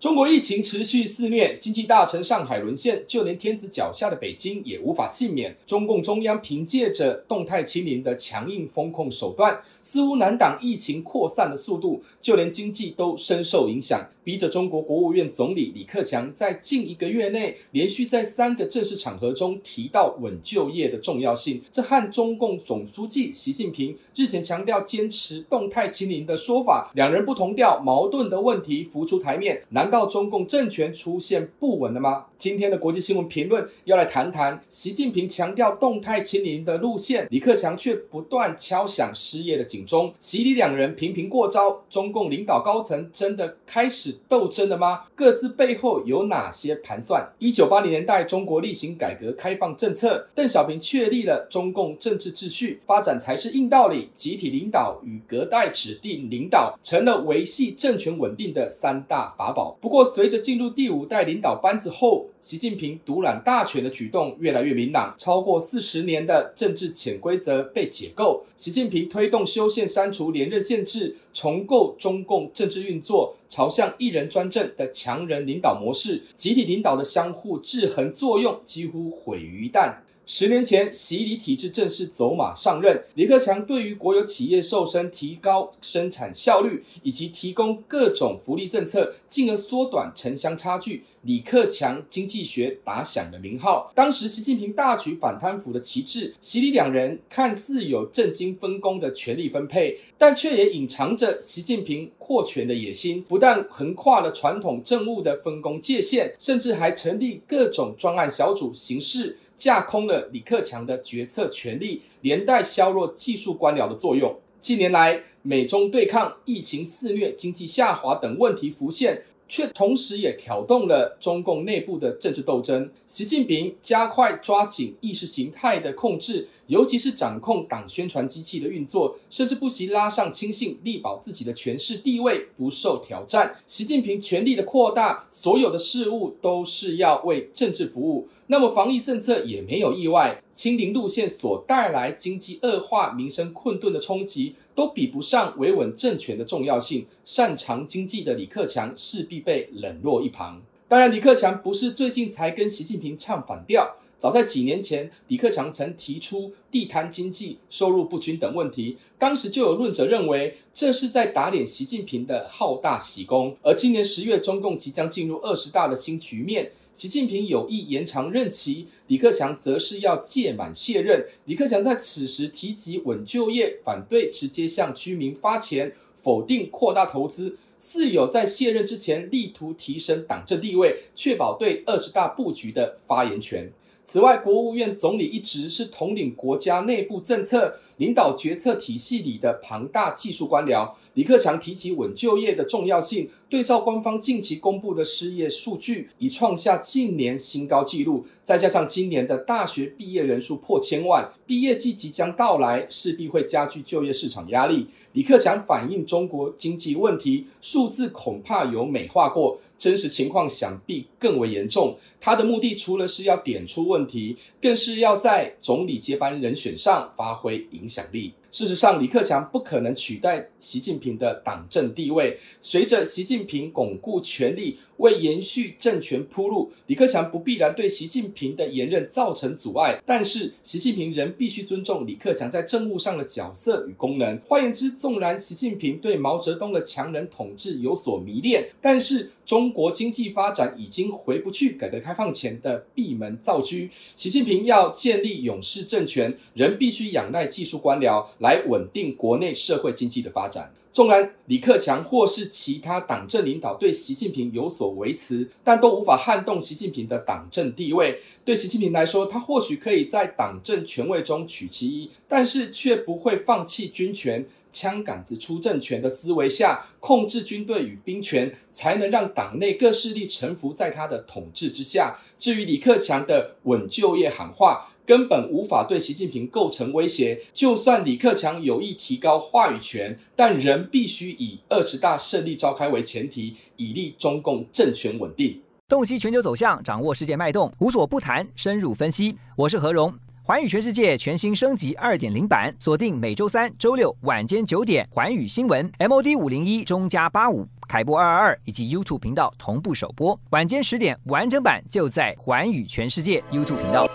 中国疫情持续肆虐，经济大城上海沦陷，就连天子脚下的北京也无法幸免。中共中央凭借着动态清零的强硬封控手段，似乎难挡疫情扩散的速度，就连经济都深受影响。逼着中国国务院总理李克强在近一个月内连续在三个正式场合中提到稳就业的重要性，这和中共总书记习近平日前强调坚持动态清零的说法，两人不同调，矛盾的问题浮出台面。难道中共政权出现不稳了吗？今天的国际新闻评论要来谈谈习近平强调动态清零的路线，李克强却不断敲响失业的警钟，习李两人频频过招，中共领导高层真的开始。斗争了吗？各自背后有哪些盘算？一九八零年代，中国例行改革开放政策，邓小平确立了中共政治秩序，发展才是硬道理。集体领导与隔代指定领导成了维系政权稳定的三大法宝。不过，随着进入第五代领导班子后，习近平独揽大权的举动越来越明朗。超过四十年的政治潜规则被解构，习近平推动修宪删除连任限制，重构中共政治运作，朝向一人专政的强人领导模式，集体领导的相互制衡作用几乎毁于一旦。十年前，习李体制正式走马上任，李克强对于国有企业瘦身、提高生产效率以及提供各种福利政策，进而缩短城乡差距。李克强经济学打响了名号。当时，习近平大举反贪腐的旗帜，习李两人看似有政经分工的权力分配，但却也隐藏着习近平扩权的野心。不但横跨了传统政务的分工界限，甚至还成立各种专案小组，形式。架空了李克强的决策权力，连带削弱技术官僚的作用。近年来，美中对抗、疫情肆虐、经济下滑等问题浮现，却同时也挑动了中共内部的政治斗争。习近平加快抓紧意识形态的控制。尤其是掌控党宣传机器的运作，甚至不惜拉上亲信，力保自己的权势地位不受挑战。习近平权力的扩大，所有的事物都是要为政治服务。那么防疫政策也没有意外，清零路线所带来经济恶化、民生困顿的冲击，都比不上维稳政权的重要性。擅长经济的李克强势必被冷落一旁。当然，李克强不是最近才跟习近平唱反调。早在几年前，李克强曾提出地摊经济、收入不均等问题，当时就有论者认为这是在打脸习近平的好大喜功。而今年十月，中共即将进入二十大的新局面，习近平有意延长任期，李克强则是要届满卸任。李克强在此时提及稳就业，反对直接向居民发钱，否定扩大投资，似有在卸任之前力图提升党政地位，确保对二十大布局的发言权。此外，国务院总理一职是统领国家内部政策、领导决策体系里的庞大技术官僚。李克强提起稳就业的重要性，对照官方近期公布的失业数据，已创下近年新高纪录。再加上今年的大学毕业人数破千万，毕业季即将到来，势必会加剧就业市场压力。李克强反映中国经济问题，数字恐怕有美化过。真实情况想必更为严重。他的目的除了是要点出问题，更是要在总理接班人选上发挥影响力。事实上，李克强不可能取代习近平的党政地位。随着习近习近平巩固权力，为延续政权铺路，李克强不必然对习近平的连任造成阻碍。但是，习近平仍必须尊重李克强在政务上的角色与功能。换言之，纵然习近平对毛泽东的强人统治有所迷恋，但是中国经济发展已经回不去改革开放前的闭门造车。习近平要建立永世政权，仍必须仰赖技术官僚来稳定国内社会经济的发展。纵然李克强或是其他党政领导对习近平有所维持，但都无法撼动习近平的党政地位。对习近平来说，他或许可以在党政权位中取其一，但是却不会放弃军权。枪杆子出政权的思维下，控制军队与兵权，才能让党内各势力臣服在他的统治之下。至于李克强的稳就业喊话，根本无法对习近平构成威胁。就算李克强有意提高话语权，但仍必须以二十大胜利召开为前提，以利中共政权稳定。洞悉全球走向，掌握世界脉动，无所不谈，深入分析。我是何荣。环宇全世界全新升级二点零版，锁定每周三、周六晚间九点，环宇新闻 MOD 五零一中加八五凯播二二二以及 YouTube 频道同步首播，晚间十点完整版就在环宇全世界 YouTube 频道。